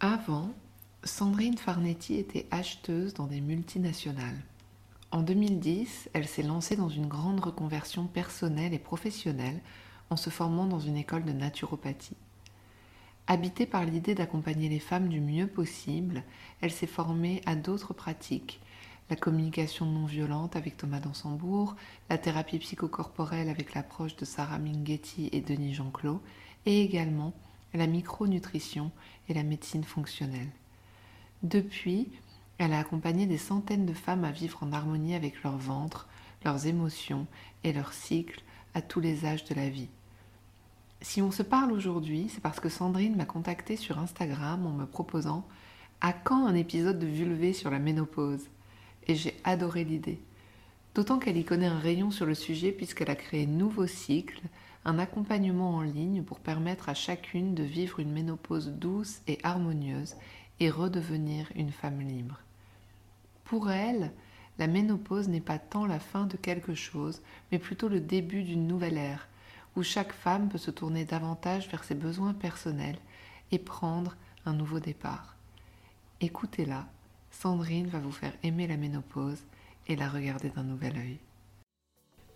Avant, Sandrine Farnetti était acheteuse dans des multinationales. En 2010, elle s'est lancée dans une grande reconversion personnelle et professionnelle en se formant dans une école de naturopathie. Habitée par l'idée d'accompagner les femmes du mieux possible, elle s'est formée à d'autres pratiques, la communication non violente avec Thomas Dansembourg, la thérapie psychocorporelle avec l'approche de Sarah Minghetti et Denis Jean-Claude, et également la micronutrition et la médecine fonctionnelle. Depuis, elle a accompagné des centaines de femmes à vivre en harmonie avec leur ventre, leurs émotions et leurs cycles à tous les âges de la vie. Si on se parle aujourd'hui, c'est parce que Sandrine m'a contacté sur Instagram en me proposant à quand un épisode de Vulvé sur la ménopause Et j'ai adoré l'idée. D'autant qu'elle y connaît un rayon sur le sujet puisqu'elle a créé Nouveau Cycle, un accompagnement en ligne pour permettre à chacune de vivre une ménopause douce et harmonieuse et redevenir une femme libre. Pour elle, la ménopause n'est pas tant la fin de quelque chose, mais plutôt le début d'une nouvelle ère, où chaque femme peut se tourner davantage vers ses besoins personnels et prendre un nouveau départ. Écoutez-la, Sandrine va vous faire aimer la ménopause et la regarder d'un nouvel œil.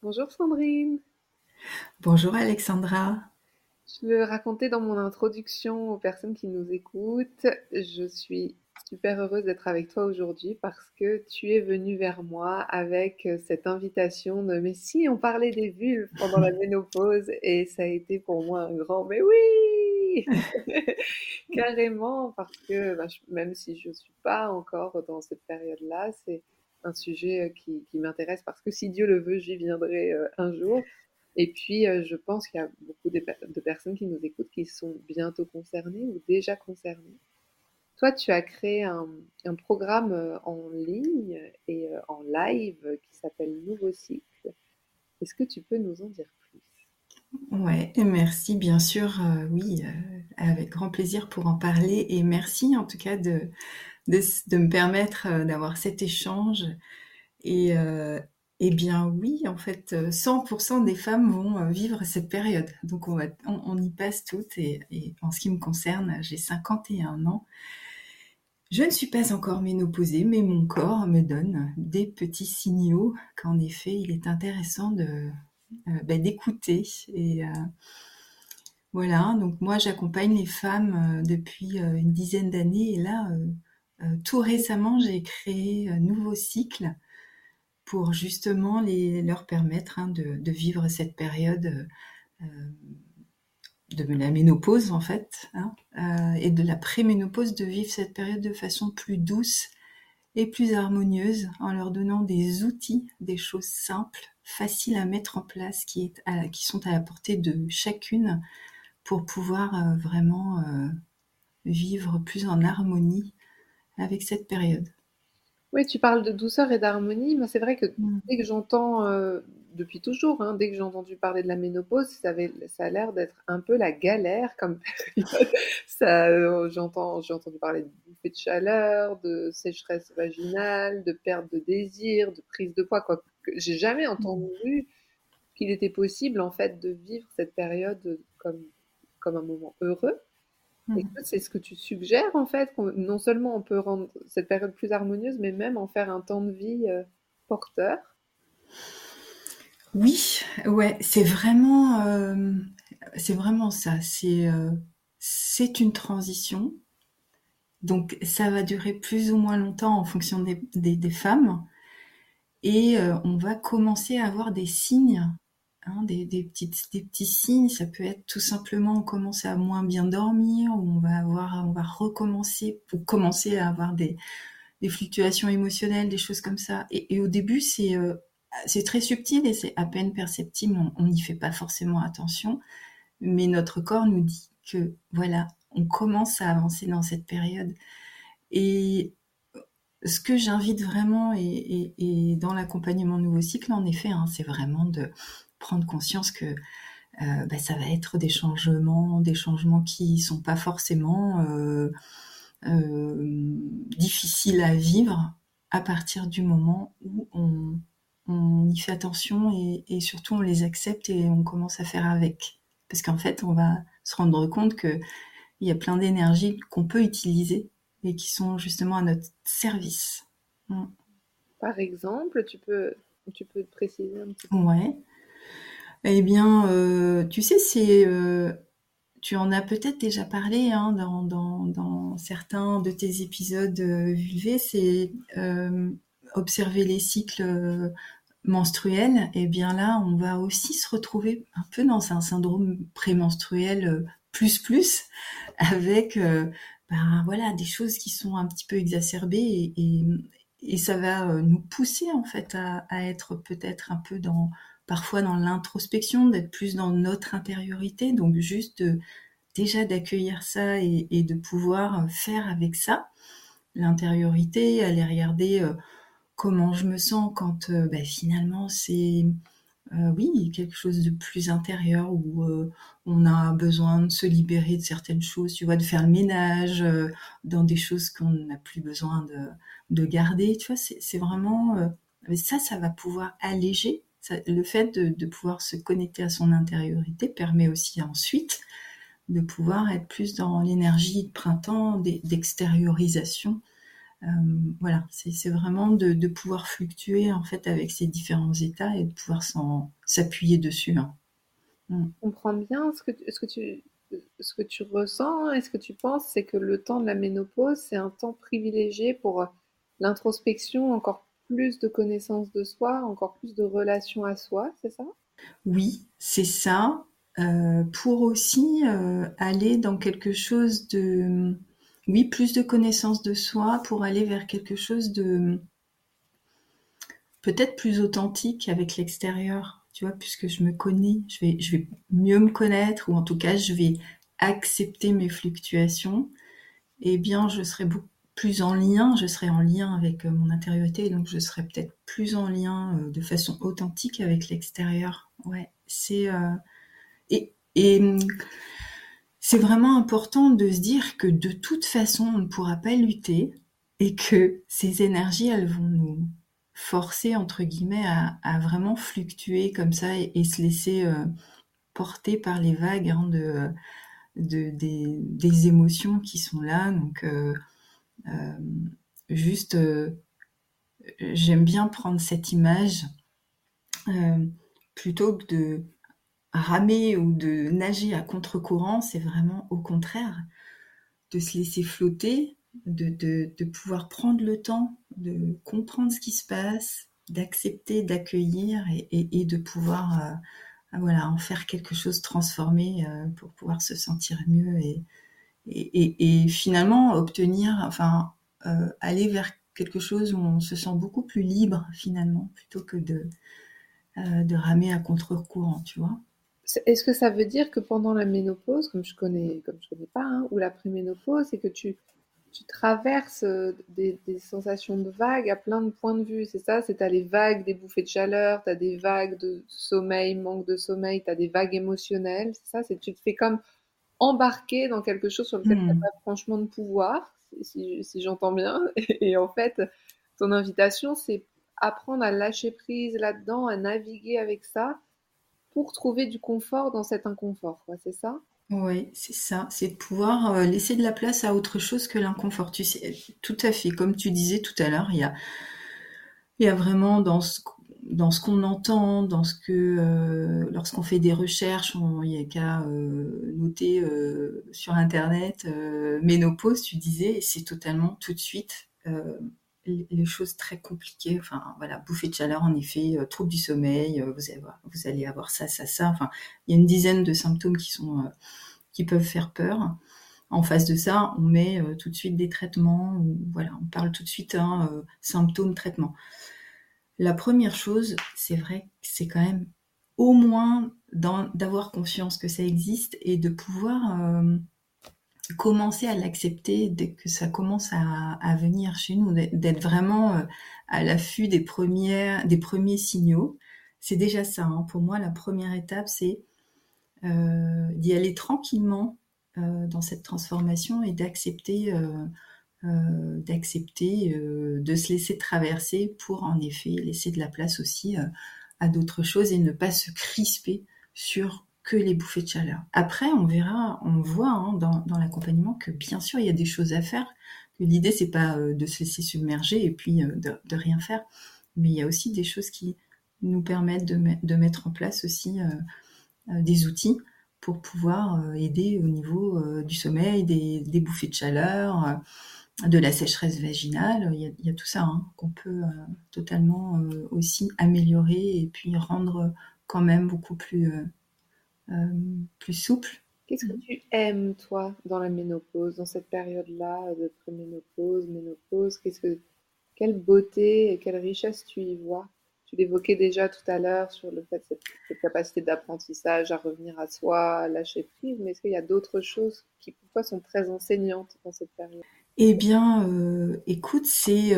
Bonjour Sandrine. Bonjour Alexandra. Je le racontais dans mon introduction aux personnes qui nous écoutent. Je suis super heureuse d'être avec toi aujourd'hui parce que tu es venue vers moi avec cette invitation de mais si on parlait des vulves pendant la ménopause et ça a été pour moi un grand mais oui carrément parce que bah, même si je ne suis pas encore dans cette période-là, c'est un sujet euh, qui, m'intéresse parce que si Dieu le veut, j'y viendrai euh, un jour. Et puis, euh, je pense qu'il y a beaucoup de, personnes qui nous écoutent qui sont bientôt concernées ou déjà concernées. Toi, tu as créé un, programme en ligne et en live qui s'appelle Nouveau Cycle. Est-ce que tu peux nous en dire plus? Ouais, merci, bien sûr, oui, avec grand plaisir pour en parler et merci en tout cas de, de, me permettre euh, d'avoir cet échange. Et, euh, eh bien oui, en fait, 100% des femmes vont euh, vivre cette période. Donc on, va, on, y passe toutes. Et, en ce qui me concerne, j'ai 51 ans. Je ne suis pas encore ménopausée, mais mon corps me donne des petits signaux qu'en effet, il est intéressant de ben, d'écouter. Et voilà, donc moi j'accompagne les femmes depuis une dizaine d'années. Et là, euh, tout récemment, j'ai créé un nouveau cycle pour justement leur permettre hein, de, vivre cette période euh, de la ménopause en fait, hein, euh, et de la préménopause, de vivre cette période de façon plus douce et plus harmonieuse en leur donnant des outils, des choses simples, faciles à mettre en place, qui sont à la portée de chacune pour pouvoir vraiment vivre plus en harmonie avec cette période. Oui, tu parles de douceur et d'harmonie. Moi, c'est vrai que mm. dès que j'entends, euh, depuis toujours, hein, dès que j'ai entendu parler de la ménopause, ça, avait, ça a l'air d'être un peu la galère comme période. euh, j'entends, j'ai entendu parler de bouffée de chaleur, de sécheresse vaginale, de perte de désir, de prise de poids. Quoi. J'ai jamais entendu qu'il était possible, en fait, de vivre cette période comme, comme un moment heureux. Mmh. c'est ce que tu suggères en fait, non seulement on peut rendre cette période plus harmonieuse, mais même en faire un temps de vie euh, porteur? Oui, ouais, c'est vraiment, euh, c'est vraiment ça. C'est, euh, c'est une transition. Donc ça va durer plus ou moins longtemps en fonction des, des femmes. Et on va commencer à avoir des signes Hein, des, petites, des petits signes, ça peut être tout simplement on commence à moins bien dormir, ou on va avoir, on va recommencer, ou commencer à avoir des, fluctuations émotionnelles, des choses comme ça. Et, au début, c'est euh, c'est très subtil et c'est à peine perceptible, on n'y fait pas forcément attention, mais notre corps nous dit que voilà, on commence à avancer dans cette période. Et ce que j'invite vraiment, et, dans l'accompagnement nouveau cycle, en effet, hein, c'est vraiment de prendre conscience que euh, bah, ça va être des changements, des changements qui sont pas forcément euh, euh, difficiles à vivre à partir du moment où on, on y fait attention et, et, surtout on les accepte et on commence à faire avec. Parce qu'en fait, on va se rendre compte que il y a plein d'énergies qu'on peut utiliser et qui sont justement à notre service. Mm. Par exemple, tu peux, tu peux te préciser un petit peu Ouais. Eh bien, euh, tu sais, c'est, euh, tu en as peut-être déjà parlé hein, dans, certains de tes épisodes euh, vulvés, c'est euh, observer les cycles menstruels. Et eh bien là, on va aussi se retrouver un peu dans un syndrome prémenstruel plus plus, avec ben, voilà des choses qui sont un petit peu exacerbées et, ça va nous pousser en fait à être peut-être un peu dans parfois dans l'introspection, d'être plus dans notre intériorité, donc juste déjà d'accueillir ça et, de pouvoir faire avec ça. L'intériorité, aller regarder euh, comment je me sens quand euh, bah, finalement c'est euh, oui quelque chose de plus intérieur où on a besoin de se libérer de certaines choses, tu vois, de faire le ménage dans des choses qu'on n'a plus besoin de, de garder, tu vois, c'est vraiment ça, ça va pouvoir alléger le fait de, pouvoir se connecter à son intériorité permet aussi ensuite de pouvoir être plus dans l'énergie de printemps, d'extériorisation. Euh, voilà, c'est vraiment de, pouvoir fluctuer en fait avec ces différents états et de pouvoir s'appuyer dessus. Hein. Mm. On comprend bien ce que, ce que tu ce que tu ressens et ce que tu penses, c'est que le temps de la ménopause, c'est un temps privilégié pour l'introspection encore plus de connaissance de soi, encore plus de relation à soi, c'est ça? Oui, c'est ça. Euh, pour aussi euh, aller dans quelque chose de, oui, plus de connaissance de soi, pour aller vers quelque chose de peut-être plus authentique avec l'extérieur, tu vois, puisque je me connais, je vais, mieux me connaître, ou en tout cas, je vais accepter mes fluctuations, eh bien, je serai beaucoup plus en lien, je serai en lien avec euh, mon intériorité, donc je serai peut-être plus en lien euh, de façon authentique avec l'extérieur. Ouais, c'est euh, et, hum, c'est vraiment important de se dire que de toute façon, on ne pourra pas lutter et que ces énergies, elles vont nous forcer entre guillemets à, vraiment fluctuer comme ça et, se laisser porter par les vagues hein, de, de des, émotions qui sont là. Donc juste, euh, j'aime bien prendre cette image euh, plutôt que de ramer ou de nager à contre-courant, c'est vraiment au contraire de se laisser flotter, de, pouvoir prendre le temps de comprendre ce qui se passe, d'accepter, d'accueillir et, de pouvoir voilà, en faire quelque chose transformé pour pouvoir se sentir mieux et, et, finalement obtenir, enfin, euh, aller vers quelque chose où on se sent beaucoup plus libre finalement, plutôt que de, euh, de ramer à contre-courant, tu vois. Est-ce que ça veut dire que pendant la ménopause, comme je connais, comme je connais pas, hein, ou la préménopause, c'est que tu, tu traverses euh, des, sensations de vagues à plein de points de vue, c'est ça? C'est as les vagues des bouffées de chaleur, tu as des vagues de sommeil, manque de sommeil, tu as des vagues émotionnelles, c'est ça? C'est tu te fais comme embarqué dans quelque chose sur lequel tu n'as hmm. pas franchement de pouvoir, si, j'entends bien. Et, en fait, ton invitation, c'est apprendre à lâcher prise là-dedans, à naviguer avec ça pour trouver du confort dans cet inconfort. C'est ça? Oui, c'est ça. C'est de pouvoir euh, laisser de la place à autre chose que l'inconfort. Tu sais, tout à fait. Comme tu disais tout à l'heure, il y a, il y a vraiment dans ce dans ce qu'on entend, dans ce que euh, lorsqu'on fait des recherches, il y a qu'à euh, noter euh, sur internet ménopause, tu disais, c'est totalement tout de suite les choses très compliquées. Enfin voilà, bouffée de chaleur en effet, trouble du sommeil, vous allez avoir, vous allez avoir ça, ça, ça. Enfin, il y a une dizaine de symptômes qui sont qui peuvent faire peur. En face de ça, on met tout de suite des traitements. voilà, on parle tout de suite symptômes, traitements. La première chose, c'est vrai c'est quand même au moins d'avoir conscience que ça existe et de pouvoir euh, commencer à l'accepter dès que ça commence à, venir chez nous, d'être vraiment euh, à l'affût des premiers signaux. C'est déjà ça. Hein. Pour moi, la première étape, c'est euh, d'y aller tranquillement dans cette transformation et d'accepter, d'accepter, de se laisser traverser pour en effet laisser de la place aussi à d'autres choses et ne pas se crisper sur que les bouffées de chaleur. Après, on verra, on voit hein, dans, l'accompagnement que bien sûr il y a des choses à faire. L'idée c'est pas euh, de se laisser submerger et puis euh, de, rien faire, mais il y a aussi des choses qui nous permettent de, mettre en place aussi euh, des outils pour pouvoir aider au niveau du sommeil, des, bouffées de chaleur, de la sécheresse vaginale. Il y a, tout ça hein, qu'on peut totalement aussi améliorer et puis rendre quand même beaucoup plus, euh, euh, plus souple. Qu'est-ce que tu aimes, toi, dans la ménopause, dans cette période-là de préménopause, ménopause? Qu'est-ce que, Quelle beauté et quelle richesse tu y vois? Tu l'évoquais déjà tout à l'heure sur le fait de cette, capacité d'apprentissage à revenir à soi, à lâcher prise, mais est-ce qu'il y a d'autres choses qui, pour toi, sont très enseignantes dans cette période? Eh bien, euh, écoute, c'est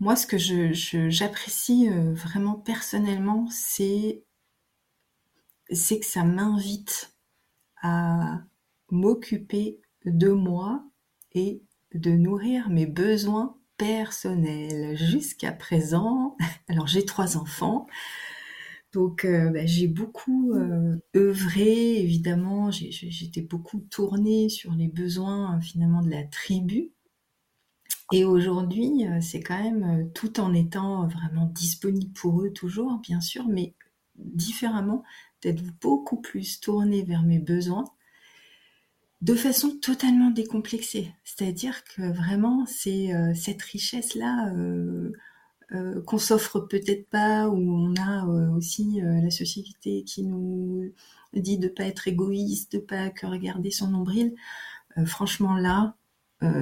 moi, ce que j'apprécie euh, vraiment personnellement, c'est c'est que ça m'invite à m'occuper de moi et de nourrir mes besoins personnels. Jusqu'à présent, alors j'ai trois enfants, donc euh, bah, j'ai beaucoup euh, œuvré, évidemment, j'étais beaucoup tournée sur les besoins finalement de la tribu, et aujourd'hui, euh, c'est quand même euh, tout en étant vraiment disponible pour eux toujours, bien sûr, mais différemment, d'être beaucoup plus tourné vers mes besoins de façon totalement décomplexée. C'est-à-dire que vraiment, c'est euh, cette richesse-là qu'on s'offre peut-être pas, où on a aussi la société qui nous dit de pas être égoïste, de pas que regarder son nombril. franchement, là,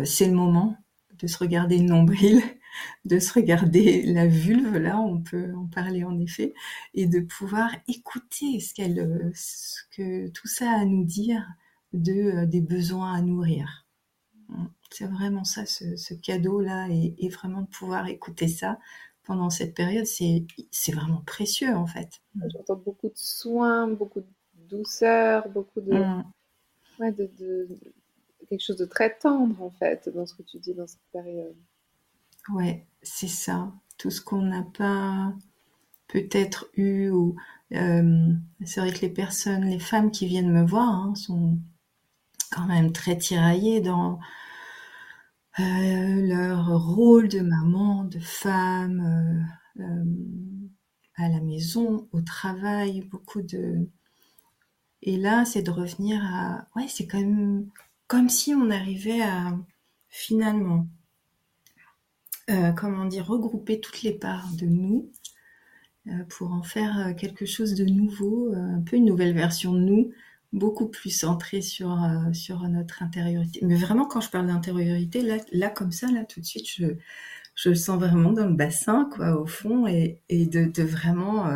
c'est le moment de se regarder le nombril, de se regarder la vulve, là on peut en parler en effet, et de pouvoir écouter ce, qu'elle, ce que tout ça a à nous dire de, euh, des besoins à nourrir. C'est vraiment ça, ce, cadeau-là, et, vraiment de pouvoir écouter ça pendant cette période, c'est, vraiment précieux en fait. J'entends beaucoup de soins, beaucoup de douceur, beaucoup de, mm. de, quelque chose de très tendre en fait dans ce que tu dis dans cette période. Ouais, c'est ça. Tout ce qu'on n'a pas peut-être eu ou euh, c'est vrai que les personnes, les femmes qui viennent me voir hein, sont quand même très tiraillées dans euh, leur rôle de maman, de femme, euh, à la maison, au travail, beaucoup de et là, c'est de revenir à ouais, c'est quand même comme si on arrivait à finalement, euh, comment dire, regrouper toutes les parts de nous euh, pour en faire euh, quelque chose de nouveau, un peu une nouvelle version de nous, beaucoup plus centrée sur, sur notre intériorité. Mais vraiment, quand je parle d'intériorité, là, là, comme ça, là, tout de suite, je, je sens vraiment dans le bassin, quoi, au fond, et, et de, vraiment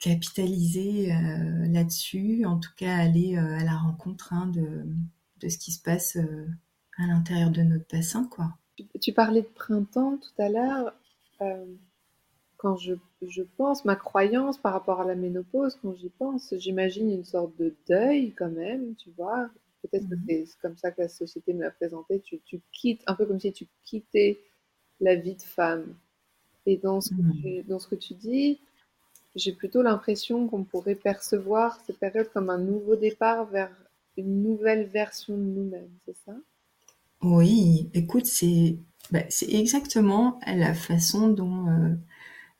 capitaliser là-dessus, en tout cas aller à la rencontre hein, de de ce qui se passe euh, à l'intérieur de notre bassin, quoi. Tu, parlais de printemps tout à l'heure. Quand je, je, pense, ma croyance par rapport à la ménopause, quand j'y pense, j'imagine une sorte de deuil quand même, tu vois. Peut-être que mhm. c'est comme ça que la société me l'a présenté. Tu, tu, quittes, un peu comme si tu quittais la vie de femme. Et dans ce, que, mhm. tu, dans ce que tu dis, j'ai plutôt l'impression qu'on pourrait percevoir cette période comme un nouveau départ vers une nouvelle version de nous-mêmes, c'est ça? Oui, écoute, c'est bah, exactement la façon dont euh,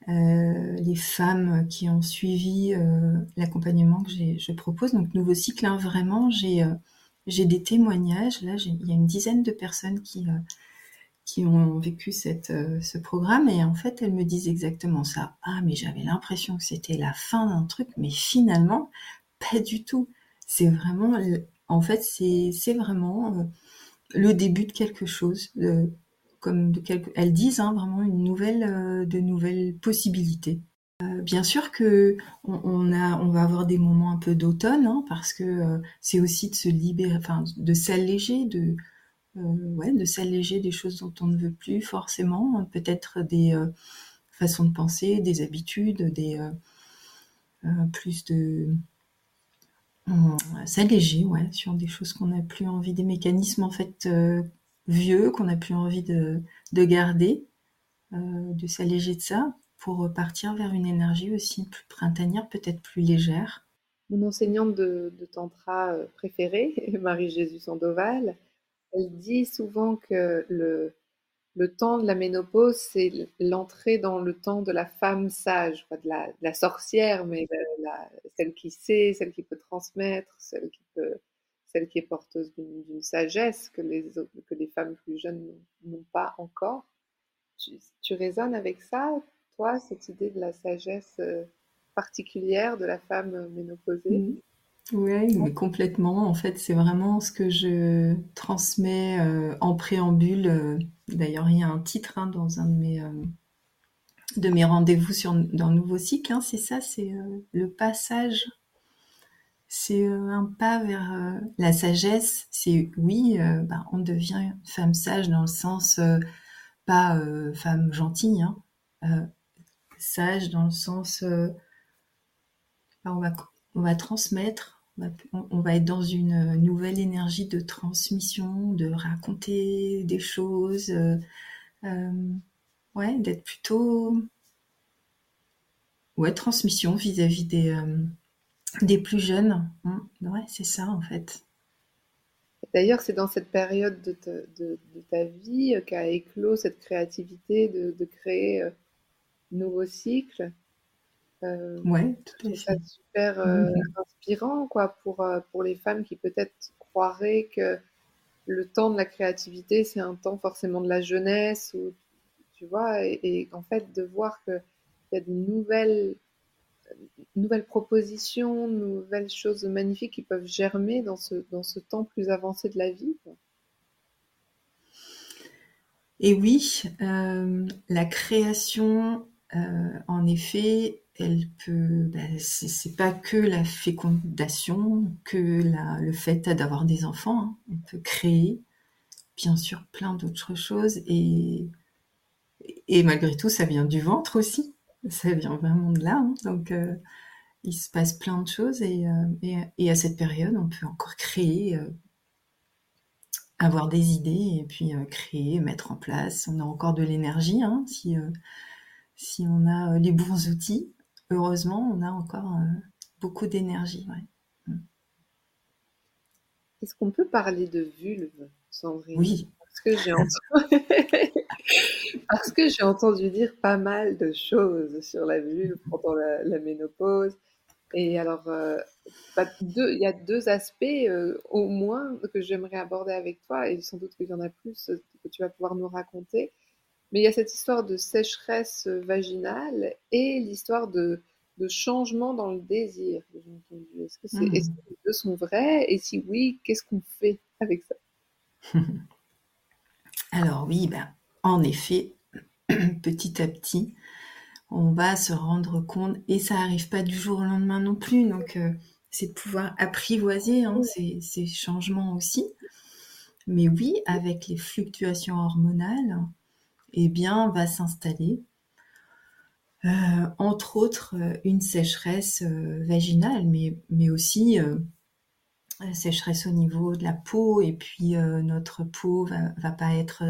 euh, les femmes qui ont suivi euh, l'accompagnement que je propose, donc nouveau cycle, hein, vraiment, j'ai j'ai des témoignages. Là, il y a une dizaine de personnes qui ont vécu ce programme et en fait elles me disent exactement ça. Ah mais j'avais l'impression que c'était la fin d'un truc, mais finalement pas du tout c'est vraiment, en fait, c'est vraiment euh, le début de quelque chose, elles disent hein, vraiment une nouvelle, euh, de nouvelles possibilités. bien sûr que on, va avoir des moments un peu d'automne, hein, parce que c'est aussi de se libérer, enfin, de s'alléger, de, ouais, de s'alléger des choses dont on ne veut plus forcément, peut-être des façons de penser, des habitudes, des plus de s'alléger, ouais, sur des choses qu'on n'a plus envie, des mécanismes en fait vieux qu'on n'a plus envie de, de garder, de s'alléger de ça pour partir vers une énergie aussi plus printanière, peut-être plus légère. Mon enseignante de, tantra euh, préférée, Marie-Jésus Sandoval, elle dit souvent que le, le temps de la ménopause, c'est l'entrée dans le temps de la femme sage, pas de, la, sorcière, mais celle qui sait, celle qui peut transmettre, celle qui, peut, celle qui est porteuse d'une sagesse que les femmes plus jeunes n'ont pas encore. Tu, résonnes avec ça toi, cette idée de la sagesse euh, particulière de la femme ménopausée? Mmh. Oui, mais complètement. En fait, c'est vraiment ce que je transmets euh, en préambule. Euh, d'ailleurs, il y a un titre hein, dans un de mes, de mes rendez-vous sur, dans Nouveau Cycle. Hein, c'est ça, c'est le passage. C'est un pas vers la sagesse. C'est oui, bah, on devient femme sage dans le sens pas femme gentille, hein, sage dans le sens euh, on, va, transmettre, on va, être dans une nouvelle énergie de transmission, de raconter des choses, euh, euh, ouais, d'être plutôt ouais, transmission vis-à-vis des, des plus jeunes. Hein. Ouais, c'est ça en fait. D'ailleurs, c'est dans cette période de ta, vie qu'a éclos cette créativité de, de créer nouveau cycle. Euh, ouais, tout à fait. super euh, inspirant quoi, pour, euh, pour les femmes qui peut-être croiraient que le temps de la créativité, c'est un temps forcément de la jeunesse, ou, tu vois, et, en fait de voir qu'il y a de nouvelles, nouvelles propositions, nouvelles choses magnifiques qui peuvent germer dans ce, dans ce temps plus avancé de la vie. Et oui, la création euh, en effet, elle peut, ben, c'est pas que la fécondation, que le fait d'avoir des enfants. Hein. On peut créer, bien sûr, plein d'autres choses. Et, et malgré tout, ça vient du ventre aussi. Ça vient vraiment de là. Hein. Donc, euh, il se passe plein de choses. Et, euh, et, à cette période, on peut encore créer, avoir des idées et puis créer, mettre en place. On a encore de l'énergie. Hein, si si on a euh, les bons outils, heureusement, on a encore euh, beaucoup d'énergie. Est-ce qu'on peut parler de vulve, Sandrine Oui. Que j'ai entendu... Parce que j'ai entendu dire pas mal de choses sur la vulve pendant la, ménopause. Et alors, euh, bah, il y a deux aspects au moins que j'aimerais aborder avec toi, et sans doute qu'il y en a plus que tu vas pouvoir nous raconter. Mais il y a cette histoire de sécheresse vaginale et l'histoire de, changement dans le désir Est-ce que, mmh. les deux sont vrais? Et si oui, qu'est-ce qu'on fait avec ça? Alors oui, ben, en effet, petit à petit, on va se rendre compte, et ça n'arrive pas du jour au lendemain non plus, donc euh, c'est de pouvoir apprivoiser hein, ces, ces, changements aussi. Mais oui, avec les fluctuations hormonales, eh bien, va s'installer, euh, entre autres, euh, une sécheresse euh, vaginale, mais, mais aussi sécheresse au niveau de la peau, et puis notre peau va, pas être,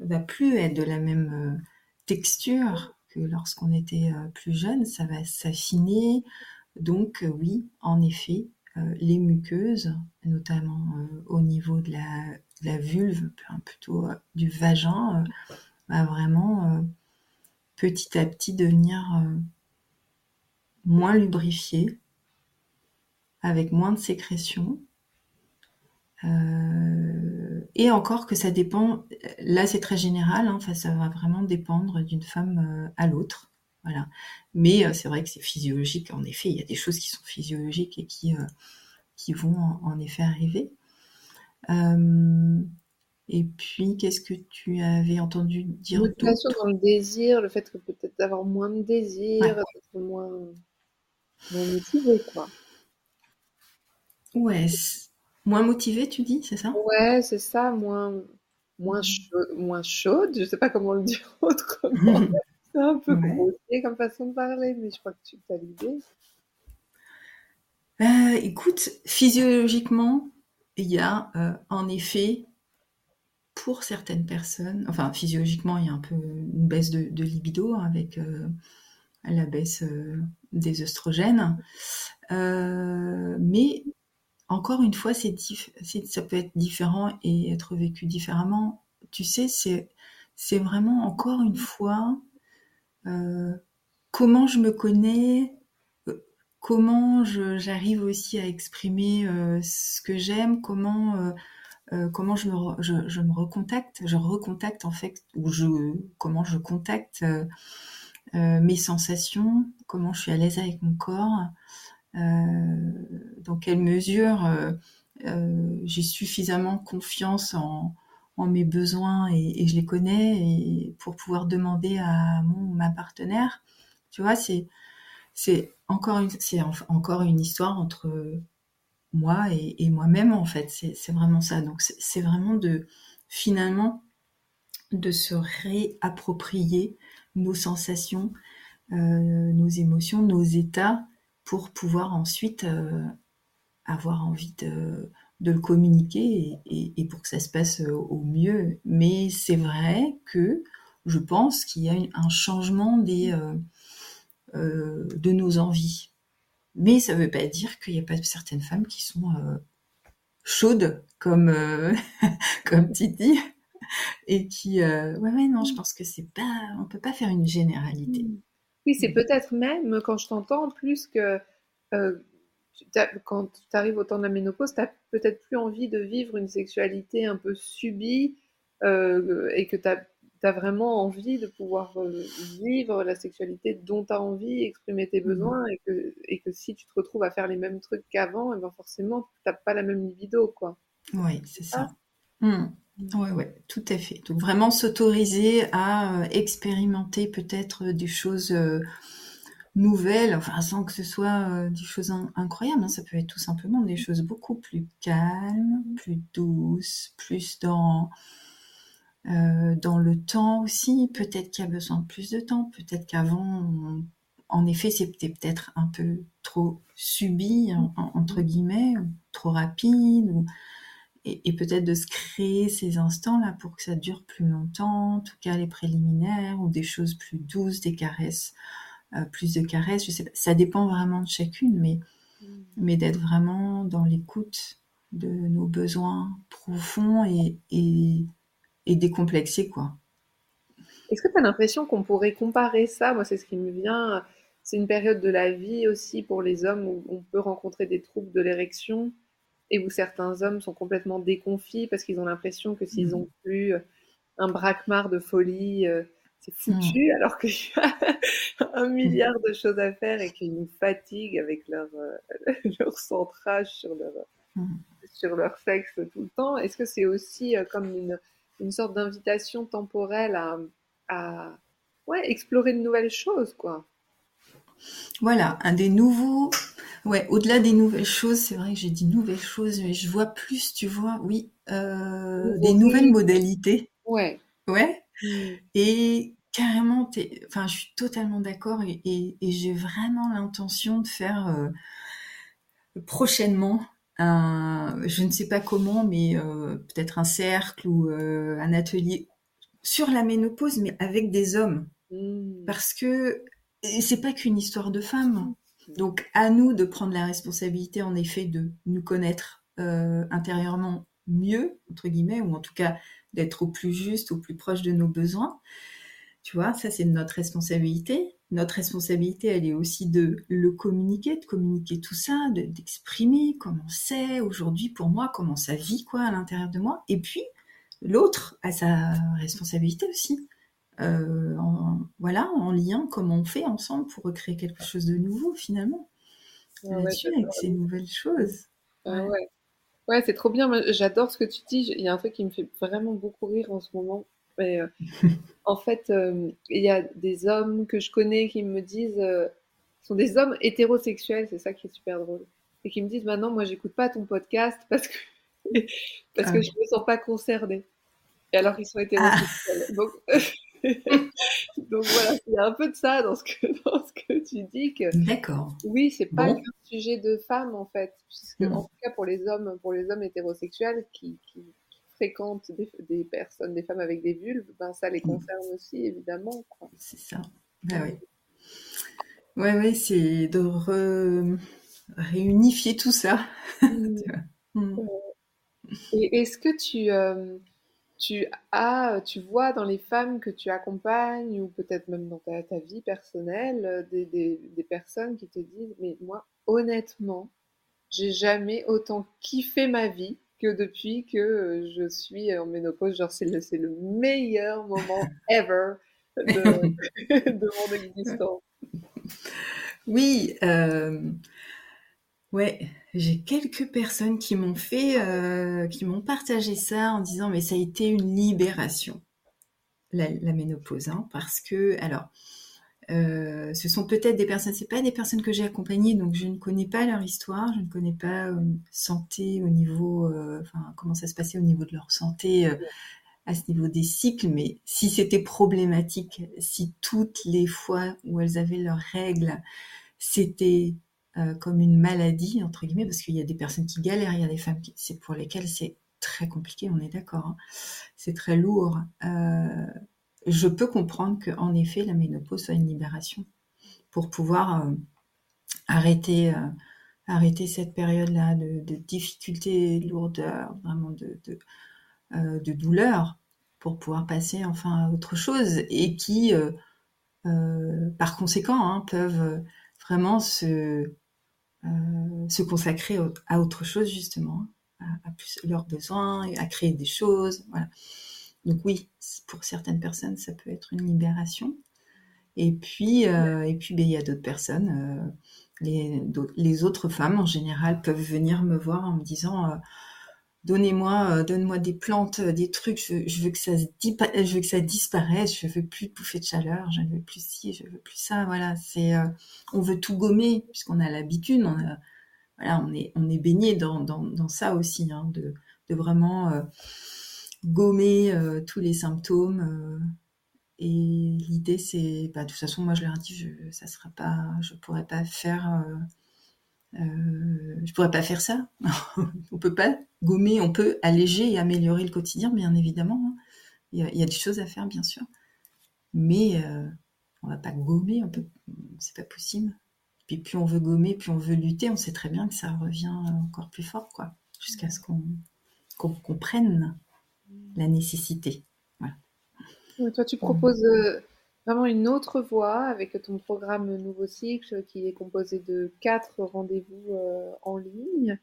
va plus être de la même texture que lorsqu'on était plus jeune, ça va s'affiner. Donc oui, en effet, les muqueuses, notamment au niveau de la, la vulve, plutôt euh, du vagin, euh, va vraiment euh, petit à petit devenir moins lubrifié, avec moins de sécrétion. et encore que ça dépend, là c'est très général, hein, ça va vraiment dépendre d'une femme à l'autre. Voilà. Mais c'est vrai que c'est physiologique, en effet, il y a des choses qui sont physiologiques et qui, qui vont en effet arriver. Euh, Et puis, qu'est-ce que tu avais entendu dire Motivation dans le désir, le fait que peut-être d'avoir moins de désir, d'être moins, moins motivé, quoi. Ouais, moins motivé, tu dis, c'est ça? Ouais, c'est ça, moins, moins, mmh. moins chaude, je sais pas comment le dire autrement. c'est un peu grossier comme façon de parler, mais je crois que tu as l'idée. Euh, écoute, physiologiquement, il y a euh, en effet, pour certaines personnes, enfin physiologiquement, il y a un peu une baisse de, libido avec euh, la baisse des oestrogènes. mais encore une fois, c'est ça peut être différent et être vécu différemment. Tu sais, c'est vraiment encore une fois comment je me connais, comment j'arrive aussi à exprimer euh, ce que j'aime, comment euh, euh, comment je me, je, me recontacte, je recontacte en fait, ou je comment je contacte mes sensations, comment je suis à l'aise avec mon corps, dans quelle mesure j'ai suffisamment confiance en, mes besoins et, je les connais pour pouvoir demander à mon ma partenaire. Tu vois, c'est encore une, histoire entre moi et, moi-même en fait. C'est vraiment ça. Donc c'est vraiment de finalement de se réapproprier nos sensations, euh, nos émotions, nos états pour pouvoir ensuite euh, avoir envie de, le communiquer et, pour que ça se passe au mieux. Mais c'est vrai que je pense qu'il y a un changement des, euh, euh, de nos envies. Mais ça ne veut pas dire qu'il n'y a pas certaines femmes qui sont euh, chaudes comme euh, comme Titi et qui ouais ouais non je pense que c'est pas on peut pas faire une généralité. Oui c'est peut-être même quand je t'entends plus que quand tu arrives au temps de la ménopause, tu n'as peut-être plus envie de vivre une sexualité un peu subie et que tu as vraiment envie de pouvoir euh, vivre la sexualité dont tu as envie, exprimer tes mmh besoins, et que, et que si tu te retrouves à faire les mêmes trucs qu'avant, et eh ben forcément, tu n'as pas la même libido, quoi. Oui, c'est ça. Oui, mmh. Ouais, ouais, tout à fait. Donc vraiment s'autoriser à euh, expérimenter peut-être des choses euh, nouvelles, enfin sans que ce soit des choses incroyables. Hein. Ça peut être tout simplement des choses beaucoup plus calmes, plus douces, plus dans euh, dans le temps aussi, peut-être qu'il y a besoin de plus de temps, peut-être qu'avant, en effet, c'était peut-être un peu trop subi, entre guillemets, trop rapide, et, peut-être de se créer ces instants-là pour que ça dure plus longtemps, en tout cas les préliminaires, ou des choses plus douces, des caresses, euh, plus de caresses, je sais pas, ça dépend vraiment de chacune, mais, mmh. mais d'être vraiment dans l'écoute de nos besoins profonds et, et et décomplexé, quoi. Est-ce que tu as l'impression qu'on pourrait comparer ça? Moi, c'est ce qui me vient. C'est une période de la vie aussi pour les hommes où on peut rencontrer des troubles de l'érection et où certains hommes sont complètement déconfits parce qu'ils ont l'impression que s'ils n'ont mmh. plus un braquemar de folie, euh, c'est foutu, mmh. alors qu'il y a un milliard de choses à faire et qu'ils nous fatiguent avec leur, euh, leur centrage sur leur, mmh. sur leur sexe tout le temps. Est-ce que c'est aussi euh, comme une une sorte d'invitation temporelle à, ouais, explorer de nouvelles choses, quoi? Voilà, un des nouveaux. Ouais, au-delà des nouvelles choses, c'est vrai que j'ai dit nouvelles choses, mais je vois plus, tu vois, oui, euh, des nouvelles modalités. Ouais. Ouais. Mm. Et carrément, enfin, je suis totalement d'accord et, j'ai vraiment l'intention de faire euh, prochainement je ne sais pas comment, mais euh, peut-être un cercle ou euh, un atelier sur la ménopause, mais avec des hommes. Mmh. Parce que c'est pas qu'une histoire de femmes. Donc à nous de prendre la responsabilité, en effet, de nous connaître euh, intérieurement mieux, entre guillemets, ou en tout cas d'être au plus juste, au plus proche de nos besoins. Tu vois, ça c'est notre responsabilité notre responsabilité, elle est aussi de le communiquer, de communiquer tout ça, d'exprimer comment c'est aujourd'hui pour moi, comment ça vit quoi à l'intérieur de moi. Et puis l'autre a sa responsabilité aussi. Euh, en, voilà, en lien, comment on fait ensemble pour recréer quelque chose de nouveau finalement. avec ces nouvelles choses. ouais. Ouais, c'est trop bien. J'adore ce que tu dis. Il y a un truc qui me fait vraiment beaucoup rire en ce moment. Euh, en fait, euh, il y a des hommes que je connais qui me disent, sont des hommes hétérosexuels, c'est ça qui est super drôle, et qui me disent maintenant, moi, j'écoute pas ton podcast parce que parce que ah. je me sens pas concernée. Et alors, ils sont hétérosexuels. Ah. Donc, Donc voilà, il y a un peu de ça dans ce que, dans ce que tu dis. Que, D'accord. Oui, c'est pas un sujet de femme en fait, puisque en tout cas pour les hommes, pour les hommes hétérosexuels qui, qui, fréquentent des, des, personnes, des femmes avec des vulves, ben ça les mm. concerne aussi évidemment. C'est ça. Ah, oui. Ouais, ouais, c'est de réunifier tout ça. Mm. Mm. Et est-ce que tu, euh, tu as, tu vois dans les femmes que tu accompagnes ou peut-être même dans ta, vie personnelle euh, des, personnes qui te disent mais moi honnêtement j'ai jamais autant kiffé ma vie que depuis que euh, je suis en ménopause. Genre c'est le, le meilleur moment ever de, mon existence. Oui euh, Ouais, j'ai quelques personnes qui m'ont fait, euh, qui m'ont partagé ça en disant mais ça a été une libération, la, ménopause, hein, parce que alors euh, ce sont peut-être des personnes, c'est pas des personnes que j'ai accompagnées, donc je ne connais pas leur histoire, je ne connais pas euh, santé au niveau, enfin comment ça se passait au niveau de leur santé à ce niveau des cycles, mais si c'était problématique, si toutes les fois où elles avaient leurs règles, c'était euh, comme une maladie, entre guillemets, parce qu'il y a des personnes qui galèrent, il y a des femmes c'est pour lesquelles c'est très compliqué, on est d'accord, hein. c'est très lourd. Euh, je peux comprendre qu'en effet, la ménopause soit une libération pour pouvoir euh, arrêter, arrêter cette période-là de, de difficulté, de lourdeur, vraiment de, de, douleur, pour pouvoir passer enfin à autre chose et qui, par conséquent, hein, peuvent vraiment se, se consacrer à autre chose justement, à, plus leurs besoins, à créer des choses. Voilà. Donc oui, pour certaines personnes, ça peut être une libération. Et puis, euh, et puis, ben, il y a d'autres personnes. Euh, les, autres femmes en général peuvent venir me voir en me disant donnez-moi, euh, donne-moi des plantes, euh, des trucs, je, veux que ça je veux que ça disparaisse, je veux plus bouffer de chaleur, je ne veux plus ci, je veux plus ça, voilà, c'est, euh, on veut tout gommer puisqu'on a l'habitude, on voilà, on est, on est baigné dans, dans, dans ça aussi, hein, de, de vraiment gommer tous les symptômes. et l'idée, c'est, bah, de toute façon, moi je leur dit, je, ça sera pas, je pourrais pas faire euh, je pourrais pas faire ça. on peut pas gommer, on peut alléger et améliorer le quotidien, bien évidemment. Hein. Il, y a, des choses à faire, bien sûr. Mais euh, on va pas gommer, on peut, c'est pas possible. Puis plus on veut gommer, plus on veut lutter, on sait très bien que ça revient encore plus fort, quoi, jusqu'à ce qu'on comprenne la nécessité. toi, tu proposes euh, vraiment une autre voie avec ton programme Nouveau Cycle qui est composé de quatre rendez-vous euh, en ligne.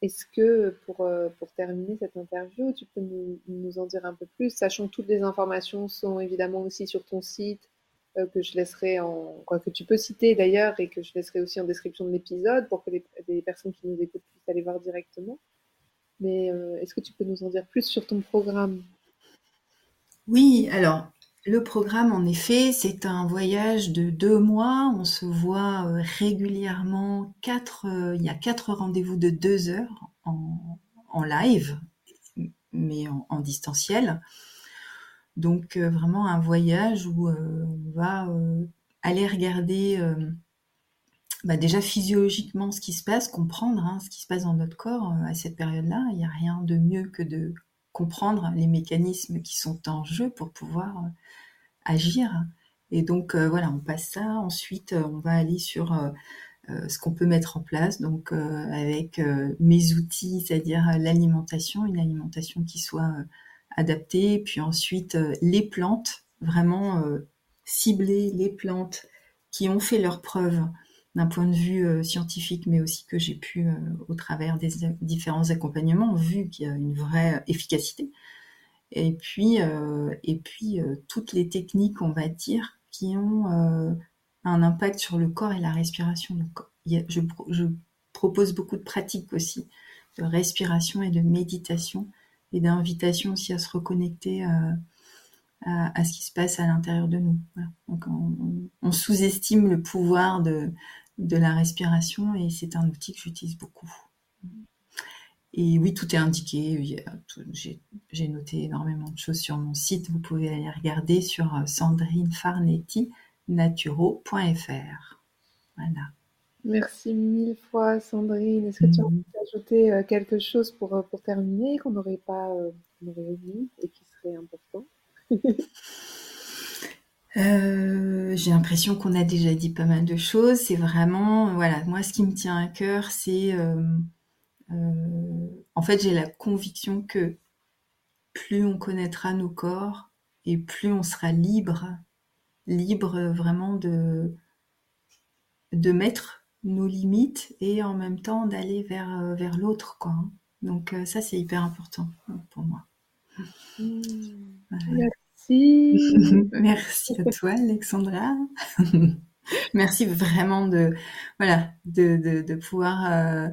Est-ce que pour, euh, pour terminer cette interview, tu peux nous, nous, en dire un peu plus, sachant que toutes les informations sont évidemment aussi sur ton site, euh, que je laisserai en, que tu peux citer d'ailleurs et que je laisserai aussi en description de l'épisode pour que les, personnes qui nous écoutent puissent aller voir directement. Mais est-ce que tu peux nous en dire plus sur ton programme? Oui, alors le programme, en effet, c'est un voyage de deux mois. On se voit euh, régulièrement. Quatre, euh, il y a quatre rendez-vous de deux heures en, live, mais en, distanciel. Donc euh, vraiment un voyage où on va aller regarder bah, déjà physiologiquement ce qui se passe, comprendre hein, ce qui se passe dans notre corps à cette période-là. Il n'y a rien de mieux que de comprendre les mécanismes qui sont en jeu pour pouvoir euh, agir. Et donc euh, voilà, on passe ça. Ensuite, euh, on va aller sur ce qu'on peut mettre en place, donc avec mes outils, c'est-à-dire l'alimentation, une alimentation qui soit adaptée, puis ensuite les plantes, vraiment cibler les plantes qui ont fait leurs preuves d'un point de vue euh, scientifique, mais aussi que j'ai pu, euh, au travers des différents accompagnements, vu qu'il y a une vraie efficacité. Et puis, euh, et puis toutes les techniques, on va dire, qui ont un impact sur le corps et la respiration. Donc, je, propose beaucoup de pratiques aussi respiration et de méditation et d'invitation aussi à se reconnecter à, ce qui se passe à l'intérieur de nous. Donc on, sous-estime le pouvoir de, de la respiration et c'est un outil que j'utilise beaucoup. Et oui, tout est indiqué. J'ai noté énormément de choses sur mon site. Vous pouvez aller regarder sur euh, Sandrine Farnetti, naturo.fr. Voilà. Merci mille fois, Sandrine. Est-ce que tu as envie d'ajouter euh, quelque chose pour, euh, pour terminer qu'on n'aurait pas omis et qui serait important? J'ai l'impression qu'on a déjà dit pas mal de choses. C'est vraiment, voilà, moi, ce qui me tient à cœur, c'est euh, en fait, j'ai la conviction que plus on connaîtra nos corps et plus on sera libre, libre vraiment de, de mettre nos limites et en même temps d'aller vers, euh, vers l'autre. Quoi. Hein. Donc euh, ça, c'est hyper important pour moi. Merci. Merci à toi, Alexandra. Merci vraiment de, voilà, de, de, pouvoir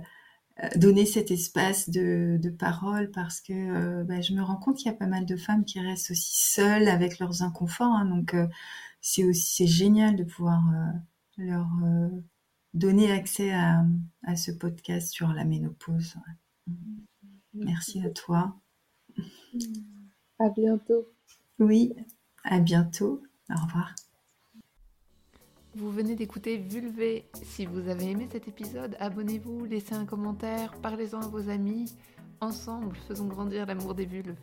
donner cet espace de, parole parce que euh, bah, je me rends compte qu'il y a pas mal de femmes qui restent aussi seules avec leurs inconforts. Hein. donc euh, c'est aussi génial de pouvoir euh, leur donner accès à, à, ce podcast sur la ménopause. Merci à toi. À bientôt. Oui, à bientôt. Au revoir. Vous venez d'écouter Vulvé. Si vous avez aimé cet épisode, abonnez-vous, laissez un commentaire, parlez-en à vos amis. Ensemble, faisons grandir l'amour des vulves.